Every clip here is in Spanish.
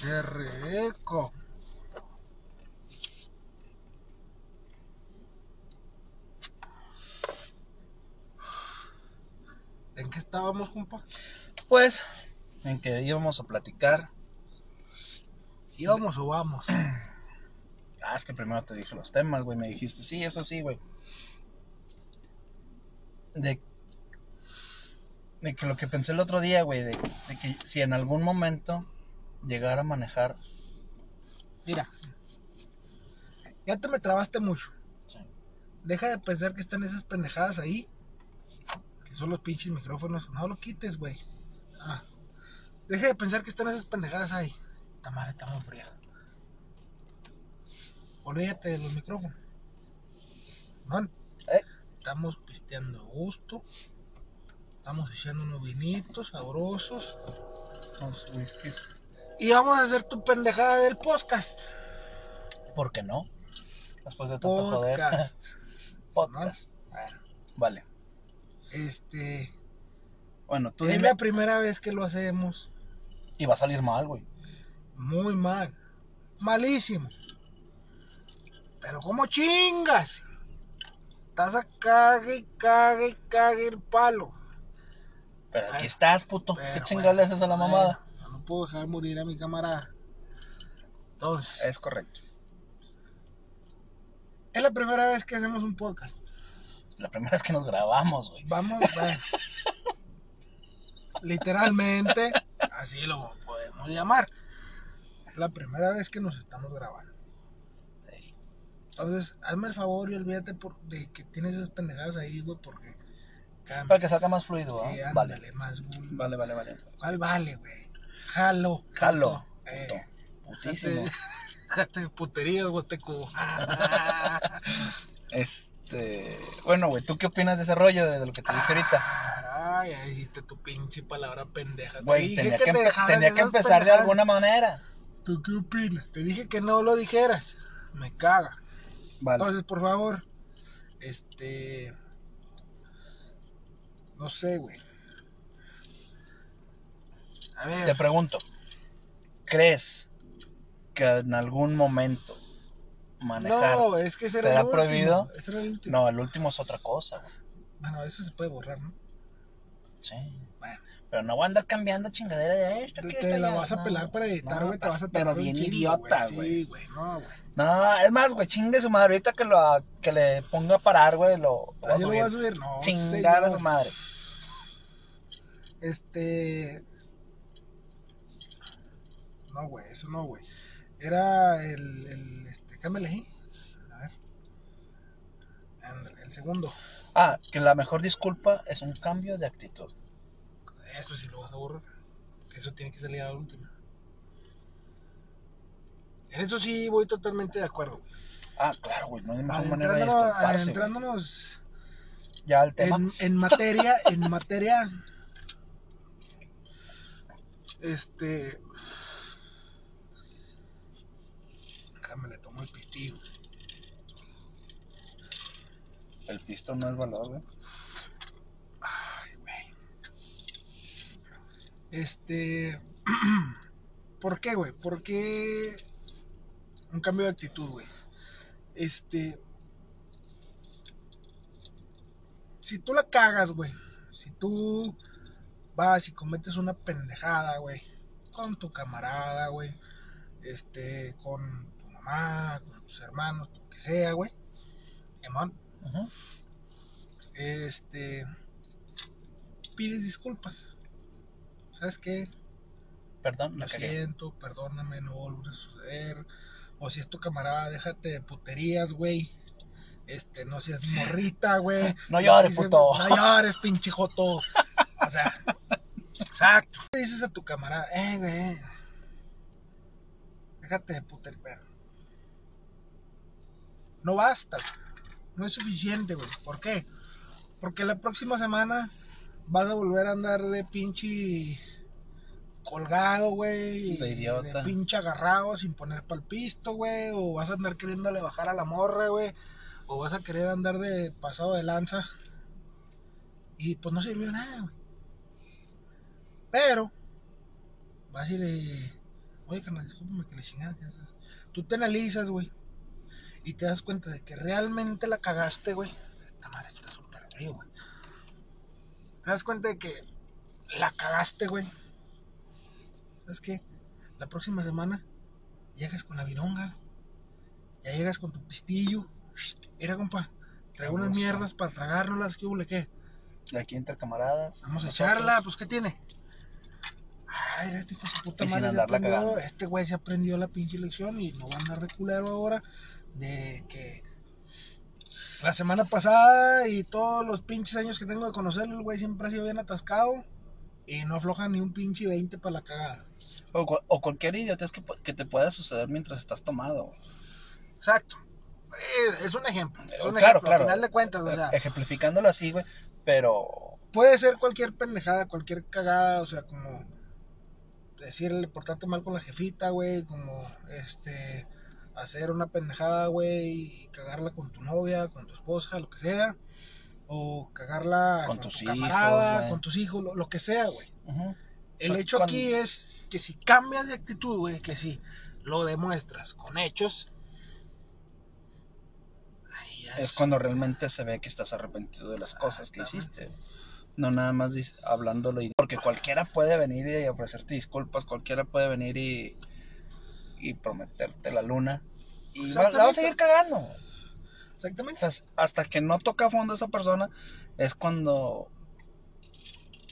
Qué rico. ¿En qué estábamos, compa? Pues, en que íbamos a platicar. ¿Íbamos o vamos? Ah, es que primero te dije los temas, güey. Me dijiste, sí, eso sí, güey. De, de que lo que pensé el otro día, güey, de, de que si en algún momento llegara a manejar. Mira. Ya te me trabaste mucho. Sí. Deja de pensar que están esas pendejadas ahí. Que son los pinches micrófonos. No lo quites, güey. Ah. Deja de pensar que están esas pendejadas ahí. Esta madre está muy fría. Olvídate de los micrófonos. Man, Eh, estamos pisteando a gusto. Estamos echando unos vinitos sabrosos. los whiskies. Y vamos a hacer tu pendejada del podcast. ¿Por qué no? Después de tanto joder. Podcast. Podcast. Bueno, Vale. este. Bueno, tú es dime. la primera vez que lo hacemos. Y va a salir mal, güey. Muy mal. Malísimo. Pero como chingas. Estás a cague y cague y cague el palo. Pero aquí Bueno, estás, puto. Pero ¿Qué chingada le haces a la bueno, mamada? Puedo dejar morir a mi camarada. Entonces, Es correcto. es la primera vez que hacemos un podcast. La primera vez que nos grabamos, güey. Vamos, bueno. Literalmente, así lo podemos llamar. La primera vez que nos estamos grabando. Entonces, hazme el favor y olvídate por, de que tienes esas pendejadas ahí, güey, porque. cambia. Para que salga más fluido, Sí, ¿ah? Vale. más güey. Vale, vale, vale. ¿Cuál vale, güey? Jalo. Jalo. puto. Eh. Putísimo. Jate de puterías, Huasteco. Este. Bueno, güey, ¿tú qué opinas de ese rollo de, lo que te dije ahorita? Ay, ahí dijiste tu pinche palabra pendeja. Güey, tenía que que, te tenía que empezar de alguna manera. ¿Tú qué opinas? Te dije que no lo dijeras. Me caga. Vale. Entonces, por favor, este. No sé, güey. A ver. Te pregunto, ¿crees que en algún momento manejar? no, es que ese era ¿Será el último. prohibido? Ese era el último. No, el último es otra cosa, güey. Bueno, eso se puede borrar, ¿no? Sí. Bueno. Pero no voy a andar cambiando chingadera de esto. Te, te la vas a no. pelar para editar, No, güey. te vas a pero bien chingo, idiota, Sí, güey. güey, no, güey. No, es más, güey, chingue su madre. Ahorita que, lo, que le ponga a parar, güey, lo, lo voy a Ah, yo lo voy a subir. no. Chingar a su madre. Este. No, güey, eso no, güey. Era el. el este, cámbiale ahí. A ver. El segundo. Ah, que la mejor disculpa es un cambio de actitud. Eso sí lo vas a borrar. Eso tiene que salir al último. En eso sí voy totalmente de acuerdo. Ah, claro, güey, no hay mejor manera de Adentrándonos, disculparse. güey. adentrándonos Ya el tema. en, en materia, en materia. Este. Déjame le tomo el pistillo. El pistón no es valor, güey. Ay, güey. Este. ¿Por qué, güey? ¿Por qué un cambio de actitud, güey? Este. Si tú la cagas, güey. Si tú vas y cometes una pendejada, güey. Con tu camarada, güey. Este, con mamá, con tus hermanos, lo que sea, güey. Simón. Este pides disculpas. Sabes qué Perdón, lo siento perdóname no volverá a suceder. O si es tu camarada déjate de puterías güey. Este no seas morrita güey. No llores, puto. no llores pinche joto. O sea exacto. Le dices a tu camarada eh güey. Déjate de puterías no basta no es suficiente güey ¿por qué? Porque la próxima semana vas a volver a andar de pinche colgado, güey. De idiota. De pinche agarrado sin poner pal pisto, güey. O vas a andar queriéndole bajar a la morra, güey. O vas a querer andar de pasado de lanza. Y pues no sirvió nada, güey. Pero, vas y le. Oye, carnal, discúlpame que le chingada. Tú te analizas, güey. Y te das cuenta de que realmente la cagaste, güey. Esta madre está súper frío, güey. Te das cuenta de que la cagaste, güey. ¿Sabes qué? La próxima semana llegas con la vironga. Ya llegas con tu pistillo. Mira, compa. Traigo unas mierdas para tragárnoslas. ¿Qué hubo, qué? Aquí entre camaradas. Vamos a echarla, pues ¿qué tiene? Ay, este hijo de su puta Y sin madre andarla aprendió, cagando. este güey se aprendió la pinche lección y no va a andar de culero ahora de que la semana pasada y todos los pinches años que tengo de conocerlo, el güey siempre ha sido bien atascado y no afloja ni un pinche 20 para la cagada. O, o cualquier idiotez que, que te pueda suceder mientras estás tomado. Exacto. Eh, Es un ejemplo. Es un Claro, ejemplo. claro. Al final de cuentas, o sea, Ejemplificándolo así, güey. Pero. puede ser cualquier pendejada, cualquier cagada, o sea, como decirle, portarte mal con la jefita, güey, como este, hacer una pendejada, güey, y cagarla con tu novia, con tu esposa, lo que sea, o cagarla Con con, tus tu hijos, camarada, con tus hijos, lo, lo que sea, güey. El hecho con- aquí es que si cambias de actitud, güey, que si lo demuestras con hechos, Es cuando realmente se ve que estás arrepentido de las cosas que hiciste. No nada más hablándolo. y- Porque cualquiera puede venir y ofrecerte disculpas. Cualquiera puede venir y, y prometerte la luna. Y va- la vas a seguir cagando. O Exactamente. sea, hasta que no toca a fondo esa persona es cuando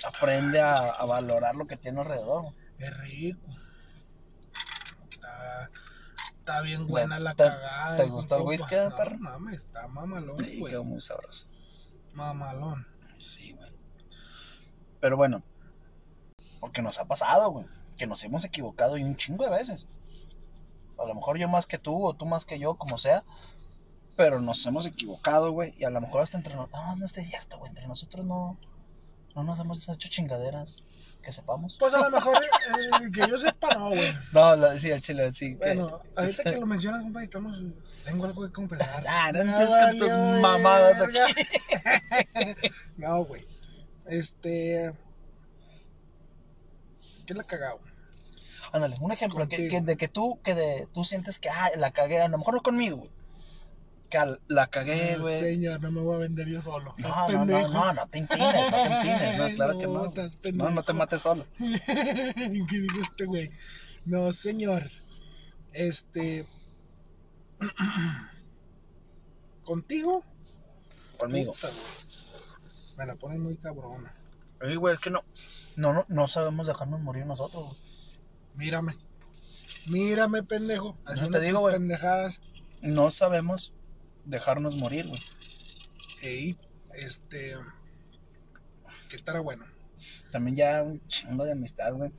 aprende a, a valorar lo que tiene alrededor. Es rico. Está, está bien buena la ¿Te- cagada. te gustó el whisky, No, perro? mames, está mamalón, güey. quedó muy sabroso. Mamalón. Sí, güey. Pero bueno, porque nos ha pasado, güey, que nos hemos equivocado y un chingo de veces. A lo mejor yo más que tú o tú más que yo, como sea, pero nos hemos equivocado, güey, y a lo mejor hasta entre nosotros, no, no es cierto, güey, entre nosotros no, no nos hemos hecho chingaderas, que sepamos. Pues a lo mejor eh, que yo sepa, no, güey. No, la- sí, el chile, sí. que- Bueno, ahorita que lo mencionas, compa, estamos. Tengo algo que compensar. Ah, no empieces con tus mamadas verga. aquí. no, güey. Este. ¿Qué la cagado? Ándale, un ejemplo, que, de que tú, que de, tú sientes que, ah, la cagué, a lo mejor no conmigo, güey. Que la cagué, No, güey. señor, no me voy a vender yo solo. No, no, no, no, no te empines, no te empines, no, claro que No, no. estás No, no te mates solo. ¿Qué dijo este güey? No, señor. Este. Contigo. Conmigo. puta. Me la ponen muy cabrona. Oye, güey, es que no, no, no, no sabemos dejarnos morir nosotros, güey. Mírame. Mírame, pendejo. Eso Haciendo te digo, güey. pendejadas. No sabemos dejarnos morir, güey. Ey, este. Que estará bueno. También ya un chingo de amistad, güey.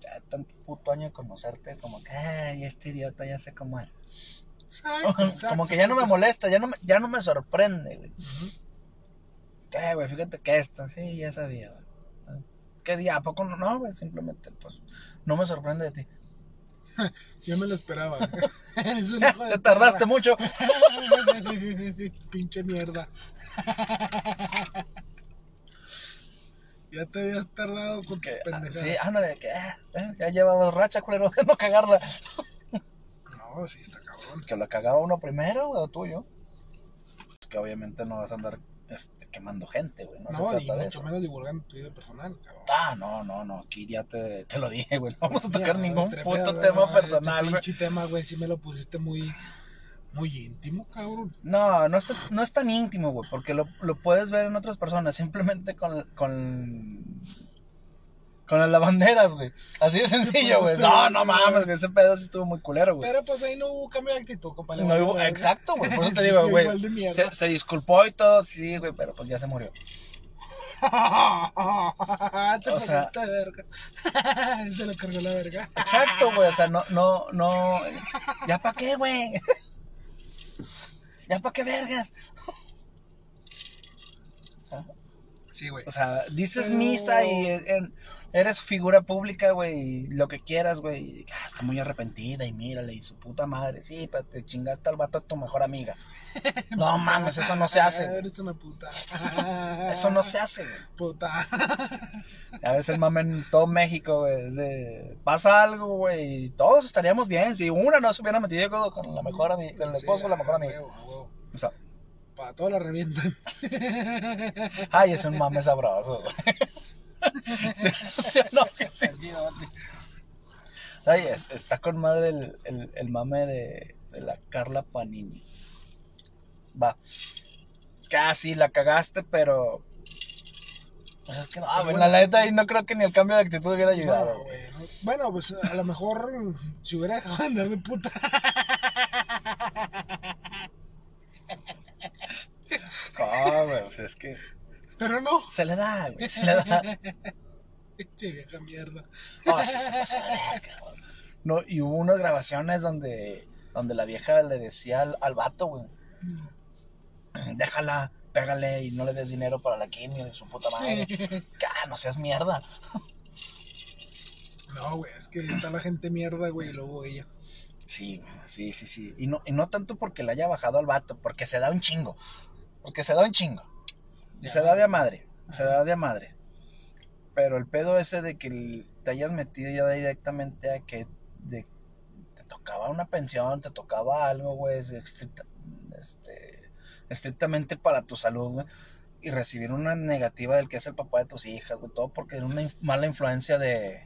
Ya tanto puto año de conocerte, como que, ay, este idiota ya sé cómo es. Exacto, exacto. como que ya no me molesta, ya no me, ya no me sorprende, güey. ¿Qué, güey? Fíjate que esto, sí, ya sabía, güey. ¿Qué día? ¿A poco no? No, güey, simplemente, pues, no me sorprende de ti. Yo me lo esperaba. Eres un hijo de Te tardaste perra. mucho. Pinche mierda. ya te habías tardado con tus Que, ah, pendejadas. sí, ándale, que ah, eh, ya llevabas racha, culero, de no cagarla. No, sí, está cabrón. Que lo cagaba uno primero, o tuyo. Es que obviamente no vas a andar este, quemando gente, güey. No, No, se y trata de mucho eso. menos divulgando tu vida personal, cabrón. Ah, no, no, no. Aquí ya te, te lo dije, güey. No vamos a tocar Ya, ningún puto pedo, tema este personal, güey. pinche tema, güey, sí me lo pusiste muy, muy íntimo, cabrón. No, no, está, no es tan íntimo, güey, porque lo, lo puedes ver en otras personas, simplemente con, con, con las lavanderas, güey. Así de sencillo, güey. pues, No, no mames, güey, ese pedo sí estuvo muy culero, güey. Pero pues ahí no hubo cambio de actitud, compadre. No hubo- exacto, güey, por eso te Sí, digo, güey. Se, se disculpó y todo, sí, güey, pero pues ya se murió. Te O sea- de verga. Se lo cargó la verga. Exacto, güey, o sea, no, no, no. ¿Ya pa' qué, güey? ¿Ya pa' qué vergas? O sea, Sí, güey. O sea, dices Pero- misa y en- eres figura pública, güey, lo que quieras, güey. ah, está muy arrepentida y mírale, y su puta madre. Sí, pero te chingaste al vato de tu mejor amiga. No mames, eso no se hace, güey. Eres una puta. Eso no se hace, güey. Puta. A veces el mame en todo México, güey, es de... Pasa algo, güey, y todos estaríamos bien si una no se hubiera metido con, la mejor amiga, con el esposo de la mejor amiga. O sea, Para todos la revientan. ay, es un mame sabroso, güey. ¿Sí, sí o no? Que sí. Ay, es- está con madre el, el, el mame de, de la Carla Panini. Va. Casi la cagaste, pero. Pues es que no, güey. La neta, ahí no creo que ni el cambio de actitud hubiera ayudado, güey. güey, no. Bueno, pues a lo mejor si hubiera dejado de andar de puta. No, güey, pues es que. Pero no. Se le da, güey. Se le da. Che vieja mierda. No, sí se pasó güey. No, y hubo unas grabaciones donde, donde la vieja le decía al, al vato, güey. Déjala, pégale y no le des dinero para la quimio y su puta madre. No seas mierda. No, güey, es que está la gente mierda, güey, y luego ella. Sí, sí, sí, sí. Y no, y no tanto porque le haya bajado al vato, porque se da un chingo. Porque se da un chingo. Y se da de a madre. Se da de a madre. Pero el pedo ese de que te hayas metido ya directamente a que de- te tocaba una pensión, te tocaba algo, güey, estricta- este, estrictamente para tu salud, güey. Y recibir una negativa del que es el papá de tus hijas, güey. Todo porque era una inf- mala influencia de.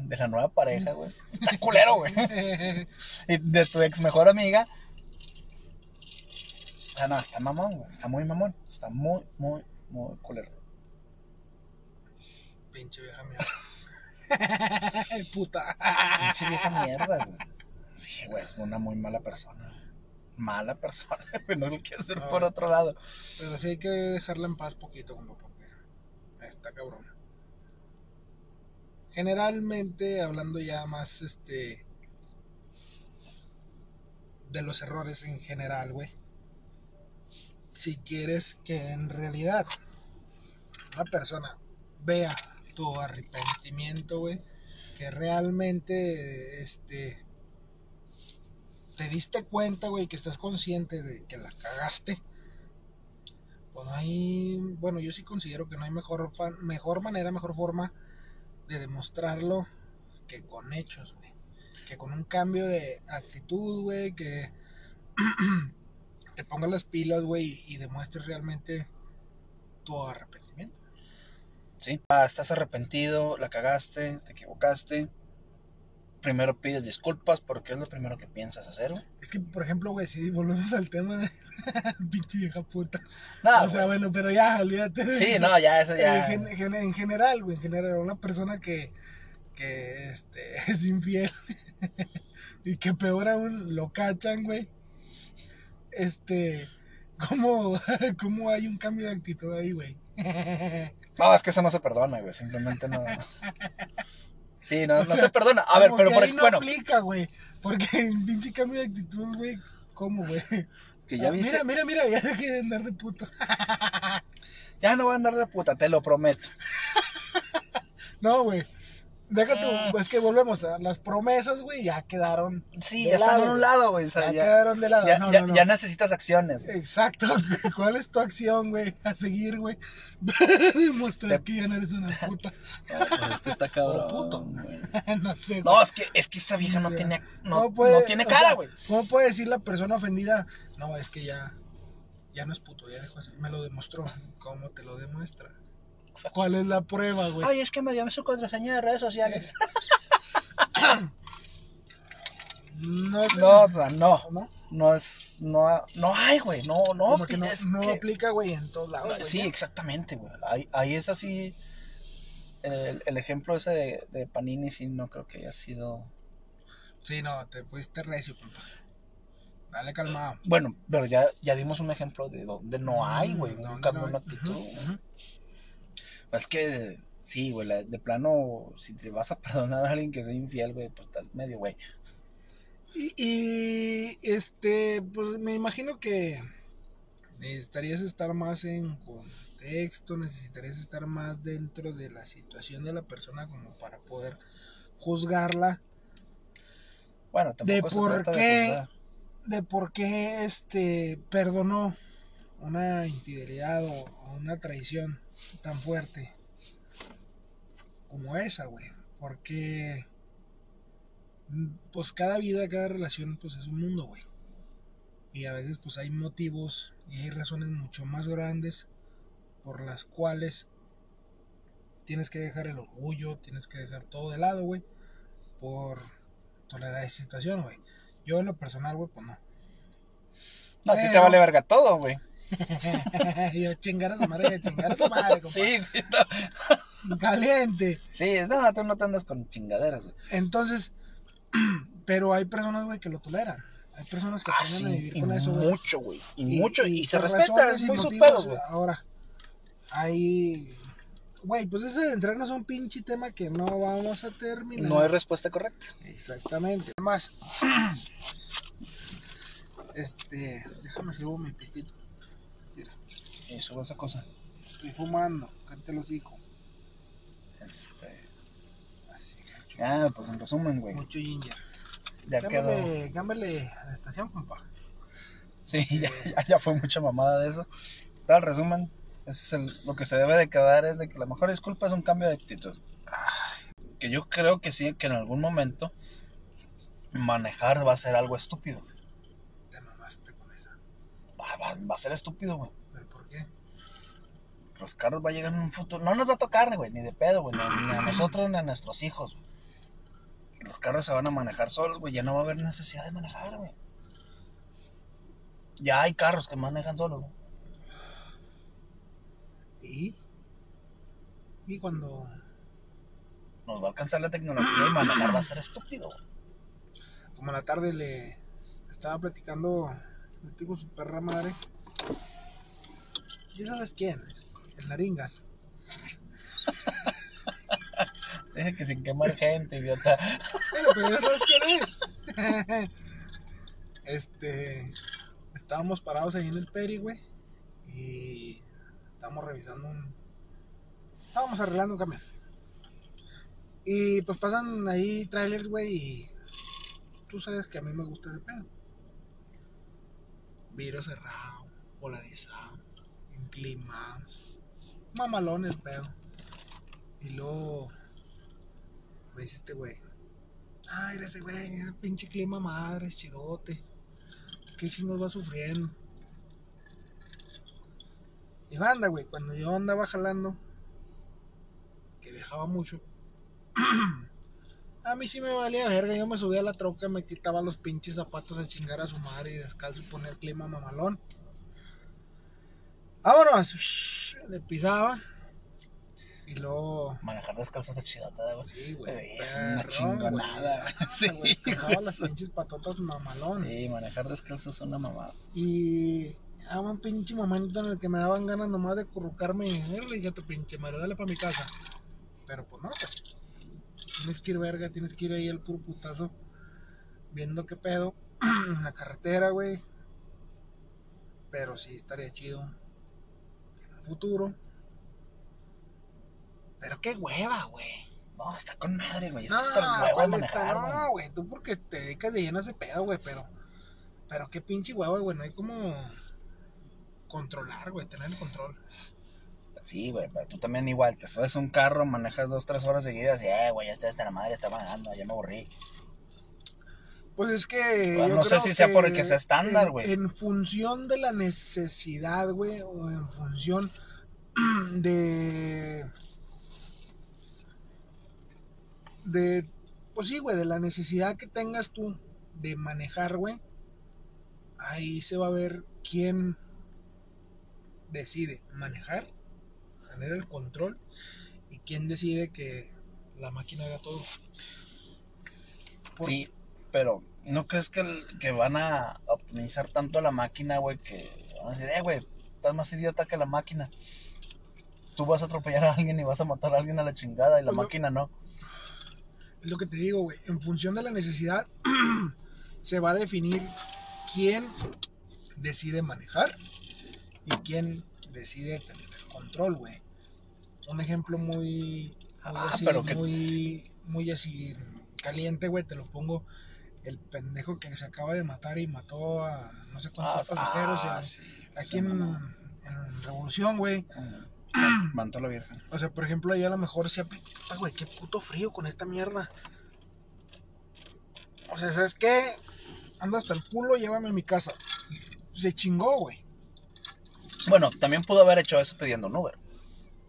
De la nueva pareja, güey. Está culero, güey. Y de tu ex mejor amiga. O sea, no, está mamón, güey. Está muy mamón. Está muy, muy, muy culero. Pinche vieja mierda. Puta. Pinche vieja mierda, güey. Sí, güey, es una muy mala persona. Mala persona, güey. No lo quiero hacer No. por otro lado. Pero sí hay que dejarla en paz poquito, compa, porque está cabrón. Generalmente, hablando ya más, este, de los errores en general, güey. Si quieres que en realidad una persona vea tu arrepentimiento, güey, que realmente, este, te diste cuenta, güey, que estás consciente de que la cagaste, pues no hay, bueno, yo sí considero que no hay mejor, mejor manera, mejor forma de demostrarlo que con hechos, güey. Que con un cambio de actitud, güey, que te pongas las pilas, güey, y demuestres realmente tu arrepentimiento. Sí. Ah, estás arrepentido, la cagaste, te equivocaste. Primero pides disculpas porque es lo primero que piensas hacer, güey. Es que, por ejemplo, güey, si volvemos al tema de pinche vieja puta. No, o sea, güey. bueno, pero ya, olvídate de Sí, eso. no, ya, eso ya. Gen- en general, güey, en general, una persona que, que este, es infiel y que peor aún lo cachan, güey. Este, ¿cómo, ¿cómo hay un cambio de actitud ahí, güey? No, es que eso no se perdona, güey. Simplemente no. Sí, no, no sea, se perdona. A ver, pero que por ahí no bueno, aplica, güey. Porque el pinche cambio de actitud, güey, ¿cómo, güey? que ya Ah, viste. Mira, mira, mira, ya dejé de andar de puta. Ya no voy a andar de puta, te lo prometo. No, güey. Deja tú, Mm. es que volvemos a las promesas, güey, ya quedaron. Sí, De ya están a un lado, güey. o sea, Ya, ya, quedaron de lado. ya- no, ya- no, no. ya necesitas acciones. güey. Exacto. ¿Cuál es tu acción, güey? A seguir, güey. Demostrar Te- que ya no eres una puta. Pues es que está cabrón. O puto. güey. no sé, güey. No, es que, es que esta vieja no tiene, no, ¿Cómo puede- no tiene o cara, sea, güey. ¿Cómo puede decir la persona ofendida? No, es que ya, ya no es puto, ya dejó de ser. Me lo demostró. ¿Cómo te lo demuestra? ¿Cuál es la prueba, güey? Ay, es que me dio su contraseña de redes sociales. No sé. No, o sea, no. ¿No? No es, no, no hay, güey. No, no. Como que no, es no que- aplica, güey, en todos lados. Sí, ya. exactamente, güey. Ahí, ahí es así. El, el ejemplo ese de, de Panini, sí, no creo que haya sido. Sí, no, te fuiste recio, compa. Dale calmado. Bueno, pero ya, ya dimos un ejemplo de donde no hay, güey. Mm, Un ¿dónde cambio no en hay? Es que, sí, güey, la- de plano, si te vas a perdonar a alguien que sea infiel, güey, pues estás medio, güey. Y, y, este, pues me imagino que Necesitarías estar más en contexto, necesitarías estar más dentro de la situación de la persona como para poder juzgarla. Bueno, De tampoco se por trata de qué juzgar. de por qué este perdonó una infidelidad o, o una traición tan fuerte como esa, güey. Porque mm, pues cada vida, cada relación pues es un mundo, güey. Y a veces pues hay motivos y hay razones mucho más grandes por las cuales tienes que dejar el orgullo, tienes que dejar todo de lado, güey, por tolerar esa situación, güey. Yo en lo personal, güey, pues no. No, a ti te vale verga todo, güey. Yo chingar a su madre, chingar a su madre. Sí, no. Caliente. Sí, no, tú no te andas con chingaderas, güey. Entonces, pero hay personas, güey, que lo toleran. Hay personas que Ah, aprenden a sí, vivir con eso, güey. mucho, güey. Y, mucho, y, se respeta, es muy su motivos, pedo, güey. Ahora, hay. Güey, pues ese de entrarnos a un pinche tema que no vamos a terminar. No hay respuesta correcta. Exactamente. Además, este. Déjame llevo mi pistito. Y sube esa cosa. Estoy fumando, cállate el hocico. Este. Así, mucho, Ah, pues en resumen, güey. mucho ginger. Ya quedó. Cámbiale, a la estación, compa. Sí, ya, ya, ya fue mucha mamada de eso. Está el resumen. Ese es el, lo que se debe de quedar es de que la mejor disculpa es un cambio de actitud. Que yo creo que sí, que en algún momento manejar va a ser algo estúpido. Te mamaste con esa. Va, va- va a ser estúpido, güey. Los carros va a llegar en un futuro. No nos va a tocar, güey, ni de pedo, güey. Ni, ni a nosotros ni a nuestros hijos, güey. Los carros se van a manejar solos, güey. Ya no va a haber necesidad de manejar, güey. Ya hay carros que manejan solos, güey. ¿Y? ¿Y cuando Nos va a alcanzar la tecnología y manejar va a ser estúpido, güey. como a la tarde le estaba platicando este con su perra madre. ¿Ya sabes quién es? El Naringas. Deje que sin quemar gente, idiota. Bueno, pero ya sabes quién es. este. Estábamos parados ahí en el Peri, güey. Y estábamos revisando un. Estábamos arreglando un camión. Y pues pasan ahí trailers, güey. Y tú sabes que a mí me gusta ese pedo. Vidrio cerrado, polarizado, en clima. Mamalón el pedo. Y luego me dice este güey. Ay, ese güey, ese pinche clima madre, es chidote. ¿Qué chingos va sufriendo? Y anda, güey, cuando yo andaba jalando, que viajaba mucho, a mí sí me valía verga. Yo me subía a la troca, me quitaba los pinches zapatos a chingar a su madre y descalzo poner clima mamalón. Vámonos, le pisaba. Y luego, Manejar descalzo está chidota, güey. sí, güey. Es una chingonada, güey. güey. Sí, güey, güey, las pinches patotas mamalón. Sí, manejar descalzo es una mamada. Y a un pinche momento en el que me daban ganas nomás de currucarme y "Eh, le dije a tu pinche madre, dale para mi casa. Pero pues no, pues. Tienes que ir verga, tienes que ir ahí al puro putazo, viendo qué pedo en la carretera, güey. Pero sí estaría chido futuro. Pero qué hueva, güey. No, está con madre, güey. Esto No, está el huevo de ¿cuál está? manejar, güey. no, güey, tú porque te dedicas de lleno a ese pedo, güey, pero. Pero qué pinche hueva, güey, no hay como. Controlar, güey, tener el control. Sí, güey, pero tú también igual. Te subes un carro, manejas dos, tres horas seguidas y, eh, güey, ya está hasta la madre, está manejando, ya me aburrí. Pues es que. Bueno, yo no sé si sea por el que sea estándar, en- güey. En función de la necesidad, güey, o en función de. De. Pues sí, güey, de la necesidad que tengas tú de manejar, güey. Ahí se va a ver quién decide manejar, tener el control, y quién decide que la máquina haga todo. Por- Sí, pero ¿no crees que, el- que van a optimizar tanto la máquina, güey, que van a decir, eh, güey, estás más idiota que la máquina? Tú vas a atropellar a alguien y vas a matar a alguien a la chingada y la Pues máquina no. Es lo que te digo, güey. En función de la necesidad, se va a definir quién decide manejar y quién decide tener el control, güey. Un ejemplo muy, muy Ah, así, pero que- muy, muy así caliente, güey, te lo pongo. El pendejo que se acaba de matar y mató a no sé Ah, cuántos pasajeros ah, en- sí, aquí en, Revolución, güey. Manto a la Virgen. O sea, por ejemplo, ahí a lo mejor se aplica, Puta, güey, qué puto frío con esta mierda. O sea, ¿sabes qué? Ando hasta el culo, llévame a mi casa. Se chingó, güey. Bueno, también pudo haber hecho eso pidiendo un Uber.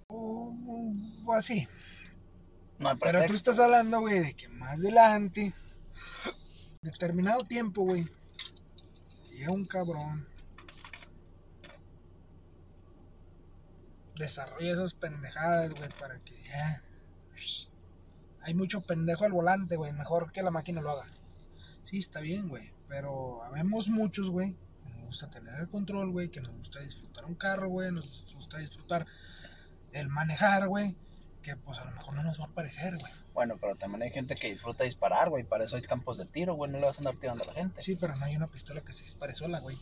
O, o así. No hay Pero tú estás hablando, güey, de que más adelante, determinado tiempo, güey, llega un cabrón, desarrolla esas pendejadas, güey, para que ya. Hay mucho pendejo al volante, güey, mejor que la máquina lo haga. Sí, está bien, güey, pero habemos muchos, güey, que nos gusta tener el control, güey, que nos gusta disfrutar un carro, güey, nos gusta disfrutar el manejar, güey, que pues a lo mejor no nos va a parecer, güey. Bueno, pero también hay gente que disfruta disparar, güey. Para eso hay campos de tiro, güey. No le vas a andar tirando a la gente. Sí, pero no hay una pistola que se dispare sola, güey.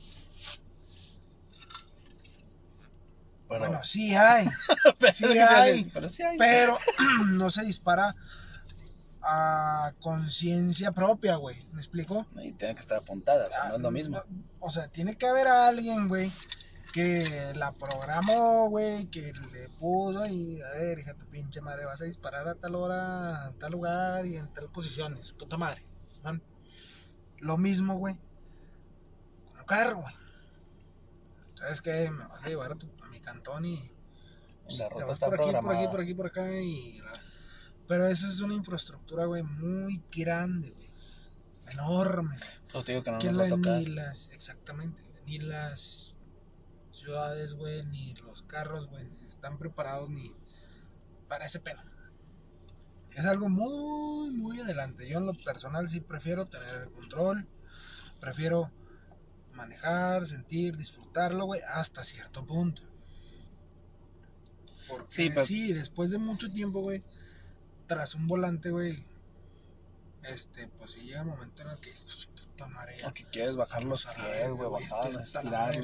pero, Bueno, sí hay, pero, sí ¿qué te hay, pero sí hay. pero no se dispara a conciencia propia, güey. ¿Me explico? Y tiene que estar apuntada, o sea, no es lo Ah, mismo. O sea, tiene que haber alguien, güey, que la programó, güey, que le puso y, a ver, hija, tu pinche madre, vas a disparar a tal hora, a tal lugar y en tal posiciones, puta madre. Lo mismo, güey, con un carro, güey. ¿Sabes qué? Me vas a llevar a, tu- a mi cantón y La te ruta vas está por aquí, por aquí, por aquí, por acá y... la- Pero esa es una infraestructura, güey, muy grande, güey. Enorme. Pues te digo que no que nos va a la- tocar. ni las, exactamente, ni las ciudades, güey, ni los carros, güey, están preparados ni para ese pedo. Es algo muy, muy adelante. Yo en lo personal sí prefiero tener el control, prefiero manejar, sentir, disfrutarlo, güey, hasta cierto punto. Porque Sí, sí, después de mucho tiempo, güey, tras un volante, güey, este, pues sí llega un momento en el que, puta Porque quieres bajar los pies, güey,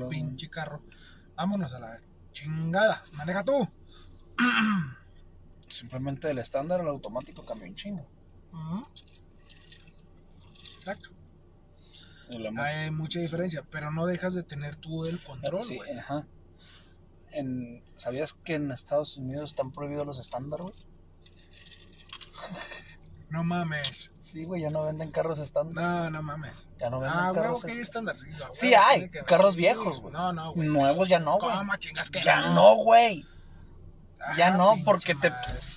pinche carro. Vámonos a la chingada. Maneja tú. Simplemente el estándar, el automático cambia un chingo. Exacto. Hay mucha diferencia, pero no dejas de tener tú el control, Sí, ajá. En, ¿Sabías que en Estados Unidos están prohibidos los estándar, güey? No mames. Sí, güey, ya no venden carros estándar. No, no mames. Ya no venden Ah, carros estándar. Sí, hay, que carros viejos, güey. No, no, güey. Nuevos ya no, güey. ¿Cómo chingas que Ya no, güey. Ah, Ya no, porque te,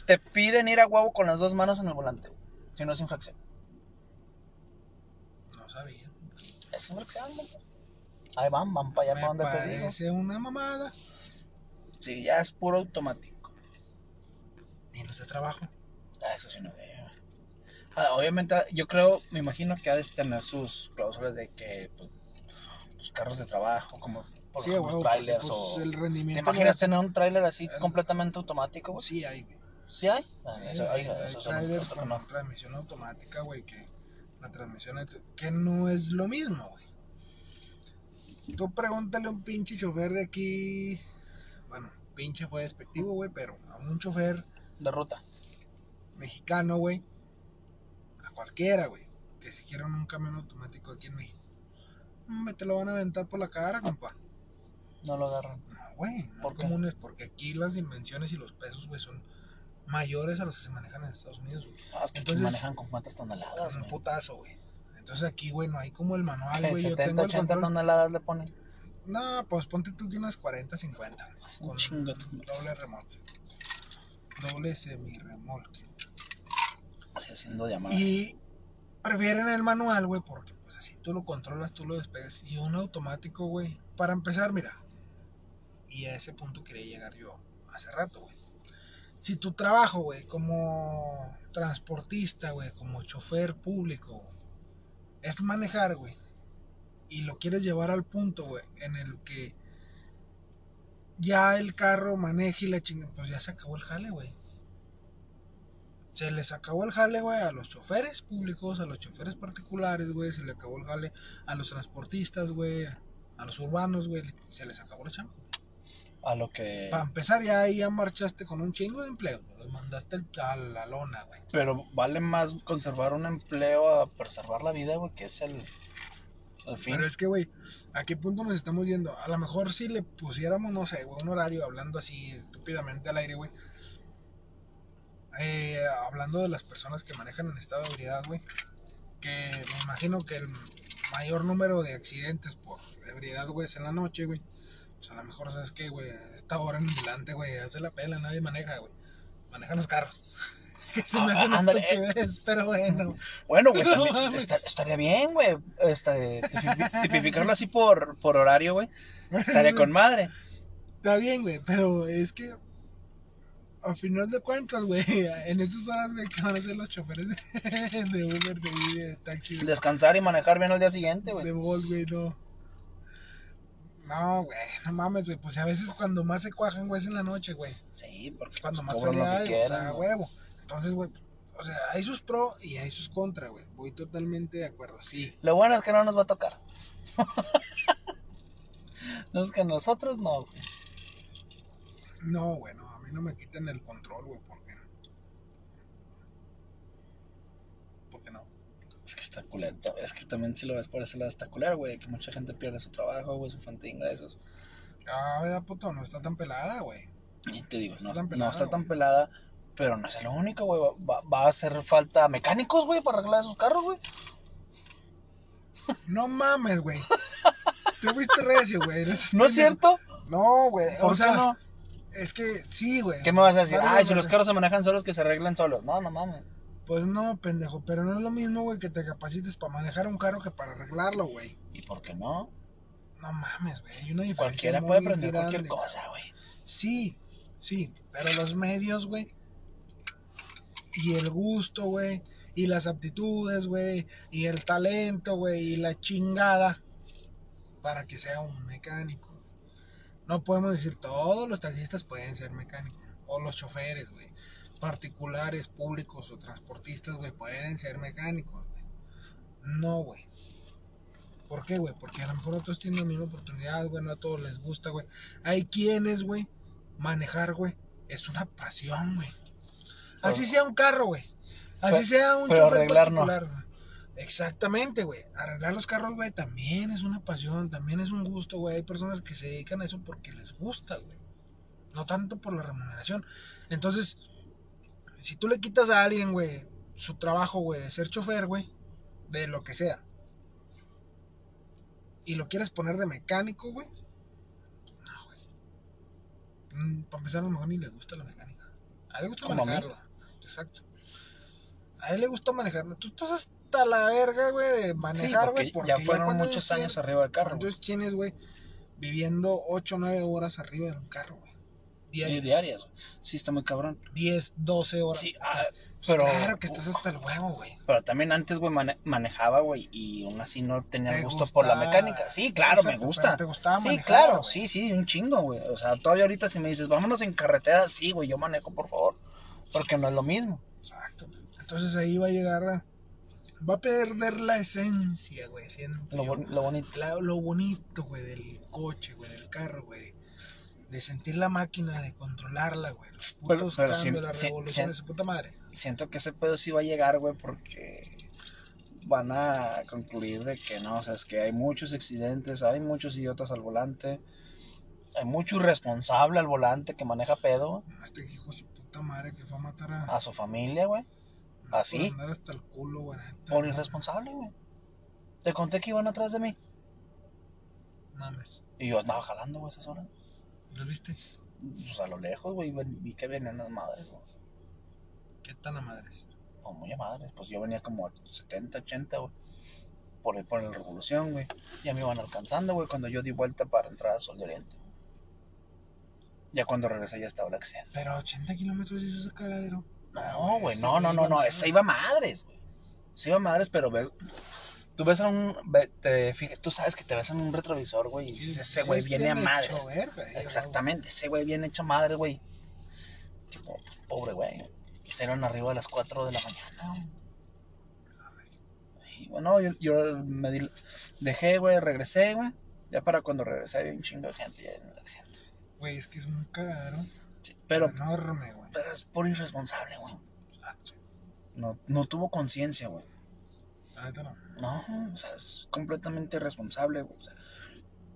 te piden ir a huevo con las dos manos en el volante. Si no es infracción. No sabía. Es infracción, güey. Ahí van, van para allá, para donde te digo. parece una mamada. Sí, ya es puro automático. Ni los de trabajo. Ah, eso sí no veo. Ah, obviamente, yo creo, me imagino que ha de tener sus cláusulas de que, pues, pues, carros de trabajo, como por Sí, ejemplo, huevo. trailers pues, o... el ¿Te imaginas tener un trailer así el- completamente automático, güey? Sí, hay, güey. ¿Sí hay? Ah, Sí, eso, hay, oiga, hay eso trailers con no. transmisión automática, güey, que la transmisión que no es lo mismo, güey. Tú pregúntale a un pinche chofer de aquí, bueno, pinche fue despectivo, güey, pero a un chofer De ruta. mexicano, güey, cualquiera, güey, que si quieren un camión automático aquí en México, hombre, te lo van a aventar por la cara, compa. No lo agarran. No, güey, no ¿Por es comunes, porque aquí las dimensiones y los pesos, güey, son mayores a los que se manejan en Estados Unidos, güey. Ah, es que aquí Entonces- manejan con cuántas toneladas, un putazo, güey. Entonces aquí, güey, no hay como el manual, ¿Qué, güey. Yo 70, tengo el 80 control. toneladas le ponen. No, pues ponte tú que unas 40, 50. Es un Con chingo. doble remolque. Doble semi-remolque. Y prefieren el manual, güey, porque pues así tú lo controlas, tú lo despegas. Y un automático, güey. Para empezar, mira. Y a ese punto quería llegar yo hace rato, güey. Si tu trabajo, güey, como transportista, güey, como chofer público, es manejar, güey, y lo quieres llevar al punto, güey, en el que ya el carro maneje y la chingada, pues ya se acabó el jale, güey. Se les acabó el jale, güey, a los choferes públicos, a los choferes particulares, güey, se le acabó el jale a los transportistas, güey, a los urbanos, güey, se les acabó la chamba. A lo que. Para empezar, ya ahí ya marchaste con un chingo de empleo. Los mandaste a la lona, güey. Pero vale más conservar un empleo a preservar la vida, güey, que es el. El fin. Pero es que, güey, ¿a qué punto nos estamos yendo? A lo mejor si le pusiéramos, no sé, güey, un horario hablando así estúpidamente al aire, güey. Eh, hablando de las personas que manejan en estado de ebriedad, güey. Que me imagino que el mayor número de accidentes por ebriedad, güey, es en la noche, güey. Pues a lo mejor, ¿sabes qué, güey? Esta hora en adelante, güey, hace la pela, nadie maneja, güey. Manejan los carros. que se me Ah, hace una ándale. estupidez, pero bueno. Bueno, güey, No también estaría bien, güey. Este, tipifi- tipificarlo así por, por horario, güey. Estaría con madre. Está bien, güey, pero es que al final de cuentas, güey, en esas horas, güey, ¿qué van a hacer los choferes de, de Uber, de, de taxi, de, Descansar y manejar bien al día siguiente, de güey. Bolt, güey? No. No, güey, no mames, güey, pues a veces cuando más se cuajan, güey, es en la noche, güey. Sí, porque Es cuando pues, más que hay, o quieran. sea, güey. huevo. Entonces, güey, o sea, hay sus pro y hay sus contra, güey. Voy totalmente de acuerdo, sí. Lo bueno es que no nos va a tocar. no es que a nosotros no, güey. No, güey, no, a mí no me quiten el control, güey, porque... Porque no. Es que está culero. Es que también si lo ves por ese lado está culero, güey. Que mucha gente pierde su trabajo, güey, su fuente de ingresos. Ah, ¿verdad, puto? No está tan pelada, güey. Y te digo, no, tan no está tan pelada, pero no es lo único, güey. Va, va a hacer falta mecánicos, güey, para arreglar esos carros, güey. No mames, güey. Te fuiste recio, güey. ¿No es cierto? No, güey. ¿Por O sea, no? Es que sí, güey. ¿Qué me vas a decir? Ay, si los carros se manejan solos, que se arreglen solos. No, no mames. Pues no, pendejo. Pero no es lo mismo, güey, que te capacites para manejar un carro que para arreglarlo, güey. ¿Y por qué no? No mames, güey. Hay una diferencia. Cualquiera muy puede aprender grande, cualquier cosa, güey. Sí, sí. Pero los medios, güey. Y el gusto, güey. Y las aptitudes, güey. Y el talento, güey. Y la chingada. Para que sea un mecánico. No podemos decir todos los taxistas pueden ser mecánicos. O los choferes, güey. Particulares, públicos o transportistas, güey, pueden ser mecánicos, güey. No, güey. ¿Por qué, güey? Porque a lo mejor otros tienen la misma oportunidad, güey. No a todos les gusta, güey. Hay quienes, güey, manejar, güey, es una pasión, güey. Así sea un carro, güey. Así sea un pero chofer arreglar no. particular, güey. Exactamente, güey. Arreglar los carros, güey, también es una pasión, también es un gusto, güey. Hay personas que se dedican a eso porque les gusta, güey. No tanto por la remuneración. Entonces, si tú le quitas a alguien, güey, su trabajo, güey, de ser chofer, güey, de lo que sea, y lo quieres poner de mecánico, güey, no, güey. Mm, para empezar, a lo mejor ni le gusta la mecánica. A él le gusta manejarlo. Exacto. A él le gusta manejarlo. Tú estás hasta la verga, güey, de Sí, manejar, güey. porque ya fueron muchos años arriba del carro. ¿Cuántos tienes, güey? Viviendo 8 o 9 horas arriba de un carro, güey. Diario. diarias, güey. Sí, está muy cabrón. 10, 12 horas. Sí, ah, Pues pero. Claro que estás hasta el huevo, güey. Pero también antes, güey, mane- manejaba, güey, y aún así no tenía Te gusto por la mecánica. Sí, claro, Exacto, me gusta. te gustaba sí, manejar, claro, sí, sí, un chingo, güey. O sea, todavía ahorita si me dices, vámonos en carretera, sí, güey, yo manejo, por favor. Porque no es lo mismo. Exacto. Entonces ahí va a llegar a... Va a perder la esencia, güey. siento Lo, bon- lo bonito. Lo bonito, güey, del coche, güey, del carro, güey. De sentir la máquina, de controlarla, güey. Los Pero- putos pero cambios, si- la si- revolución si- de su puta madre. Siento que ese pedo sí va a llegar, güey, porque van a concluir de que no, o sea, es que hay muchos accidentes, hay muchos idiotas al volante, hay mucho irresponsable al volante que maneja pedo Este hijo de su puta madre que fue a matar a... a su familia, güey, ¿así? andar hasta el culo, güey. neta, por irresponsable, güey. Te conté que iban atrás de mí Mames. y yo andaba jalando, güey, esas horas. ¿Lo viste? Pues a lo lejos, güey, vi que venían las madres, güey. ¿Qué tan a madres? Pues muy a madres. Pues yo venía como a 70, 80, güey. Por, el- por la revolución, güey. Ya me iban alcanzando, güey, cuando yo di vuelta para entrar a Sol de Oriente. Ya cuando regresé ya estaba el accidente. Pero 80 kilómetros hizo ese cagadero. No, güey, no, no, no, no. Ese iba a madres, güey. Se iba a madres, pero ves. Tú ves a un. te fijas, tú sabes que te ves en un retrovisor, güey. Y dices, ese güey viene a madres. Exactamente, ese güey viene hecho madre, güey. Tipo, pobre güey. Eran arriba a las 4 de la mañana, güey. Y bueno, yo, yo me di- dejé, güey, regresé, güey. Ya para cuando regresé había un chingo de gente ya en el accidente. Güey, es que es un cagadero Sí, pero, enorme, güey. pero es por irresponsable, güey. Exacto. No, no tuvo conciencia, güey. No. No, o sea, es completamente irresponsable, güey. O sea,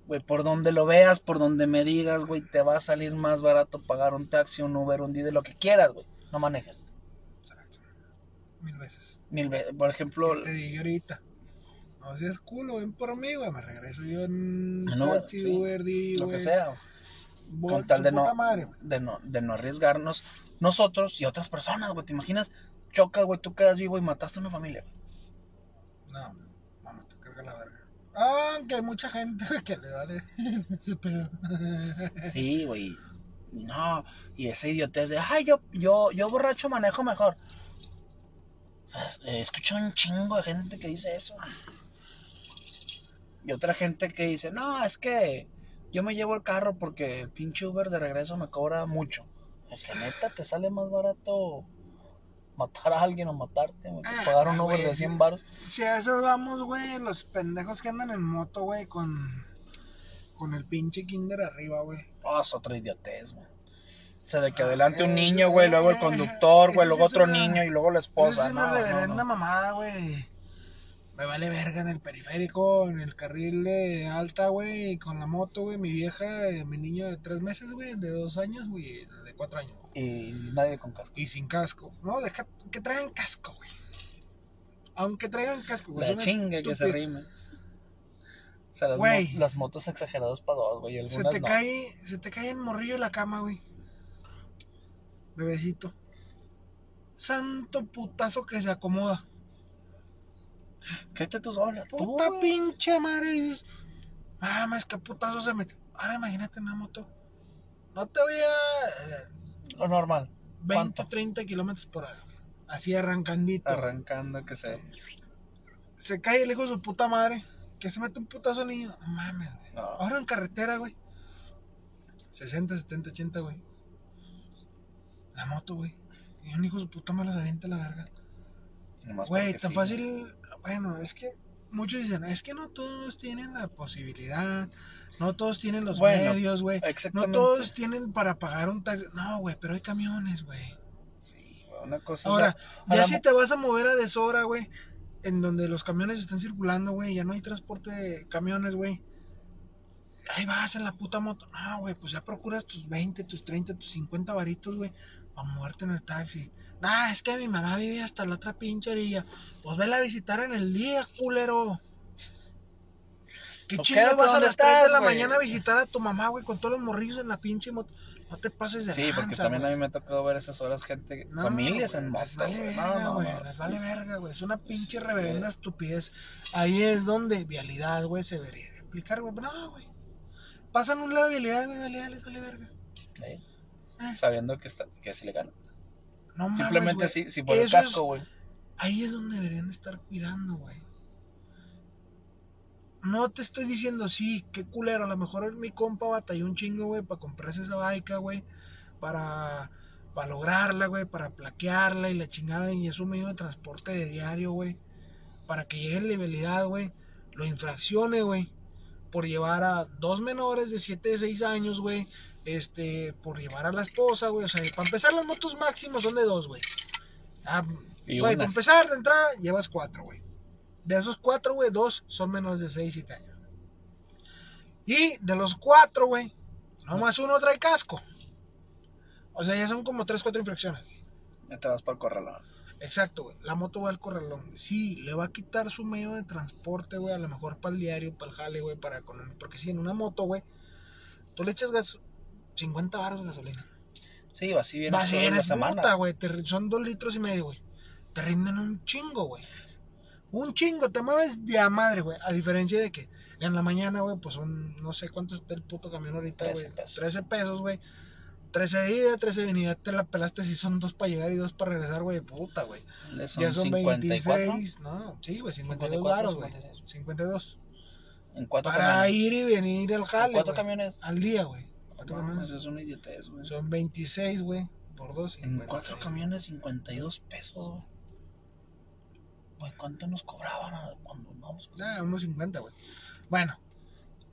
güey, por donde lo veas, por donde me digas, güey, te va a salir más barato pagar un taxi, un Uber, un Didi, lo que quieras, güey. No manejes. Exacto. Mil veces. Mil veces. Por ejemplo, ¿Qué te dije ahorita? No seas culo, ven por mí, güey. Me regreso yo en En Uber, taxi, sí, Uber, Didi, lo que sea, con tal de no- madre, de no, de no arriesgarnos nosotros y otras personas, güey. ¿Te imaginas? Chocas, güey, tú quedas vivo y mataste a una familia. No, vamos, te carga la verga. Aunque hay mucha gente que le vale ese pedo. Sí, güey. No, y ese idiotez de, ay, yo, yo, yo borracho manejo mejor. O sea, he escuchado un chingo de gente que dice eso. Y otra gente que dice, no, es que yo me llevo el carro porque pinche Uber de regreso me cobra mucho. Es que neta te sale más barato matar a alguien o matarte, güey, Ah, pagar un Uber de sí. 100 baros. Si a eso vamos, güey, los pendejos que andan en moto, güey, con, con el pinche kinder arriba, güey. Oh, es otra idiotez, güey. O sea, de que Ah, adelante un niño, güey, luego el conductor, güey, luego otro una- niño y luego la esposa. es una No, no, reverenda no. mamada, güey. Me vale verga en el periférico, en el carril de alta, güey, y con la moto, güey, mi vieja, eh, mi niño de tres meses, güey, el de dos años, güey, el de cuatro años. Y nadie con casco. Y sin casco. No, deja que traigan casco, güey. Aunque traigan casco, güey. La chinga que se rime. O sea, las, Güey. mo- las motos exageradas para dos, güey. Se te no. cae, se te cae en morrillo la cama, güey. Bebecito. Santo putazo que se acomoda. Cállate tú sola. Puta pinche madre. dices, Mames, qué putazo se metió. Ahora imagínate una moto. No te voy a. eh, Lo normal. 20, ¿Cuánto? 30 kilómetros por hora. Así arrancandito. Arrancando que se. Se cae el hijo de su puta madre. Que se mete un putazo niño. No mames, güey. No. Ahora en carretera, güey. 60, 70, 80, güey. La moto, güey. Y un hijo de su puta madre se avienta a la verga. Nomás Güey, tan sí, fácil. Bueno, es que muchos dicen, es que no todos tienen la posibilidad. No todos tienen los Bueno, medios, güey. No todos tienen para pagar un taxi. No, güey, pero hay camiones, güey. Sí, una cosa. Ahora, la- ya la si te vas a mover a deshora, güey, en donde los camiones están circulando, güey, ya no hay transporte de camiones, güey. Ahí vas en la puta moto. Ah, güey, pues ya procuras tus 20, tus 30, tus 50 varitos, güey, para moverte en el taxi. Nah, es que mi mamá vive hasta la otra pinche orilla. Pues vela a visitar en el día, culero. ¿Qué O chingo quédate vas a las 3 de la mañana a visitar a tu mamá, güey, con todos los morrillos en la pinche moto? No te pases de Sí, porque también a mí me ha tocado ver esas horas gente, No, familias en moto. vale verga, No, no, güey. no, les sí, vale verga, güey. Es una pinche Sí, reverenda estupidez. Ahí es donde vialidad, güey, se debería aplicar, güey. No, güey. Pasan un lado de vialidad, güey, vialidad les vale verga. Eh, Eh, Sabiendo que, está, que es ilegal. No mames, Simplemente güey. si, si por el casco, güey. Ahí es donde deberían estar cuidando, güey. No te estoy diciendo, sí, qué culero. A lo mejor mi compa batalló un chingo, güey, para comprarse esa baica, güey. Para, para lograrla, güey, para plaquearla y la chingada. Y es un medio de transporte de diario, güey. Para que llegue en legalidad, güey. Lo infraccione, güey. Por llevar a dos menores de 7, de 6 años, güey. Este, por llevar a la esposa, güey. O sea, para empezar, las motos máximos son de dos, güey. Ah, Güey, para empezar de entrada llevas cuatro, güey. De esos cuatro, güey, dos son menores de 6, 7 años. Y de los cuatro, güey, nomás uno trae casco. O sea, ya son como tres, cuatro infracciones. Ya te vas para el corralón. Exacto, güey. La moto va al corralón. güey. Sí, le va a quitar su medio de transporte, güey. A lo mejor para el diario, para el jale, güey. Para. Porque si en una moto, güey, tú le echas gas, 50 baros de gasolina. Sí, así viene Va a toda ser, la es mota, güey. Son dos litros y medio, güey. Te rinden un chingo, güey. Un chingo, te mueves de a madre, güey. A diferencia de que en la mañana, güey, pues son, no sé cuánto está el puto camión ahorita, 13 güey. pesos. 13 pesos, güey. 13 de ida, 13 de venida. Te la pelaste si son dos para llegar y dos para regresar, güey. Puta, güey. Ya son 54 26. No, sí, güey, 52 54, baros, güey. 56. 52. en cuatro Para camiones. ir y venir al En jale, cuatro güey. camiones. Al día, güey. Cuatro camiones. es una idiotez, güey. Son 26, güey. Por dos. En 56. cuatro camiones, 52 pesos, güey. Güey, ¿cuánto nos cobraban cuando vamos? Ah, unos 50, güey. Bueno,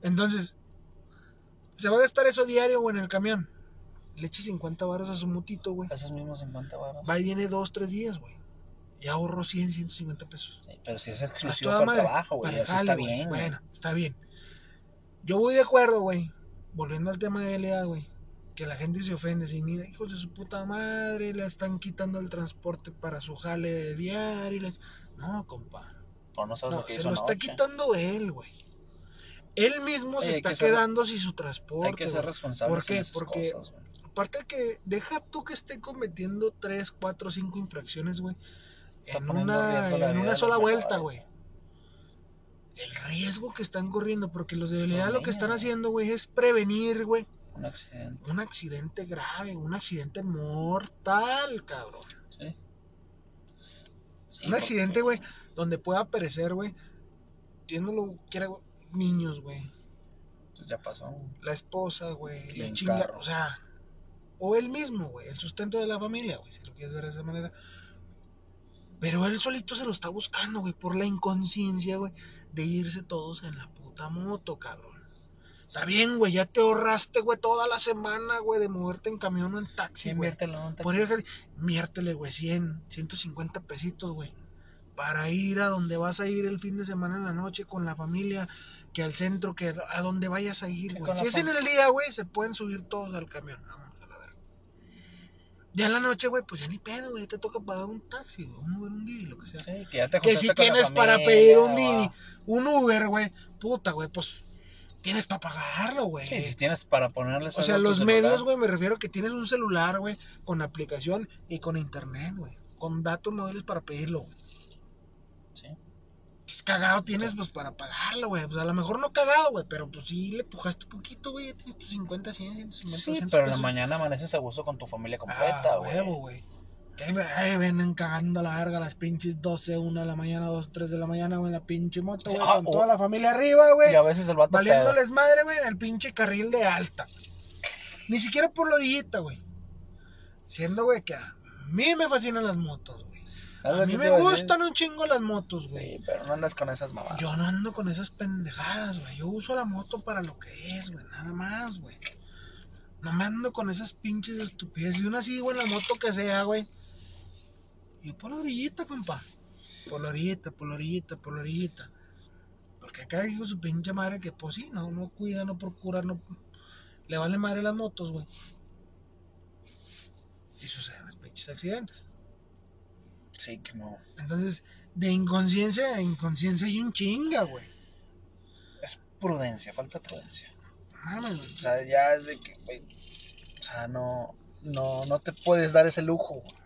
entonces, se va a gastar eso diario, güey, en el camión. Le eche 50 baros a su mutito, güey. Esos mismos 50 baros. Va y viene dos, tres días, güey. Y ahorro 100, 150 pesos. Sí, pero si es exclusivo para el trabajo, güey. Eso está bien, güey. Bueno, está bien. Yo voy de acuerdo, güey. Volviendo al tema de LA, güey. Que la gente se ofende. Si mira, hijos de su puta madre, le están quitando el transporte para su jale de diario. les- No, compa. Pero no sabes No, lo que se hizo lo está quitando él, güey. Él mismo Oye, se está que ser- quedando sin su transporte. Hay que ser güey. responsables ¿Por qué? esas Porque- cosas. Aparte de que deja tú que esté cometiendo 3, 4, 5 infracciones, güey. En una, en una sola vuelta, güey. El riesgo que están corriendo, porque los de habilidad Los lo que están haciendo, güey, es prevenir, güey, Un accidente. un accidente grave, un accidente mortal, cabrón. Sí. Sí, un accidente, güey, donde pueda perecer, güey. Dios no lo quiera, güey, niños, güey. Pues ya pasó. La esposa, güey, la chinga, carro. o sea, o él mismo, güey, el sustento de la familia, güey, si lo quieres ver de esa manera. Pero él solito se lo está buscando, güey, por la inconsciencia, güey, de irse todos en la puta moto, cabrón. Está bien, güey, ya te ahorraste, güey, toda la semana, güey, de moverte en camión o en Sí, taxi, güey. inviértelo en taxi. Por ir a Jali- inviértele, güey, 100, 150 pesitos, güey. Para ir a donde vas a ir el fin de semana en la noche con la familia, que al centro, que a donde vayas a ir, güey. Si es en el día, güey, se pueden subir todos al camión. Ya en la noche, güey, pues ya ni pedo, güey. Te toca pagar un taxi, güey, un Uber, un Didi, lo que sea. Sí, que ya te que si con la tienes para pedir un Didi, un Uber, güey, puta, güey, pues tienes para pagarlo, güey. Sí, si tienes para ponerles O sea, a los medios, güey, me refiero que tienes un celular, güey, con aplicación y con internet, güey. Con datos móviles para pedirlo, güey. Sí. Es cagado tienes, pues, para pagarlo, güey. Pues a lo mejor no cagado, güey, pero pues sí le pujaste poquito, güey. Tienes tus 50, 100, 150, Sí, 200 pero en la mañana amaneces a gusto con tu familia Ah, completa, güey. huevo, güey. Que Ahí, vienen cagando a la verga las pinches 12, 1 de la mañana, 2, 3 de la mañana, güey, en la pinche moto, güey, Ah, con o- toda la familia arriba, güey. y a veces el vato pedo. Valiéndoles madre, güey, en el pinche carril de alta. Ni siquiera por la orillita, güey. Siendo, güey, que a mí me fascinan las motos, güey. A mí me gustan un chingo las motos, güey. Sí, pero no andas con esas mamadas. Yo no ando con esas pendejadas, güey. Yo uso la moto para lo que es, güey. Nada más, güey. No me ando con esas pinches estupideces. Y una así, güey, la moto que sea, güey. Yo por la orillita, compa. Por la orillita, por la orillita, por la orillita. Porque acá dijo su pinche madre que, pues sí, no, no cuida, no procura, no. Le vale madre las motos, güey. Y suceden los pinches accidentes. Sí, que no. Entonces, de inconsciencia a inconsciencia hay un chinga, güey. Es prudencia, falta prudencia. Mames. O sea, ya es de que, güey. O sea, no, no, no te puedes dar ese lujo. güey.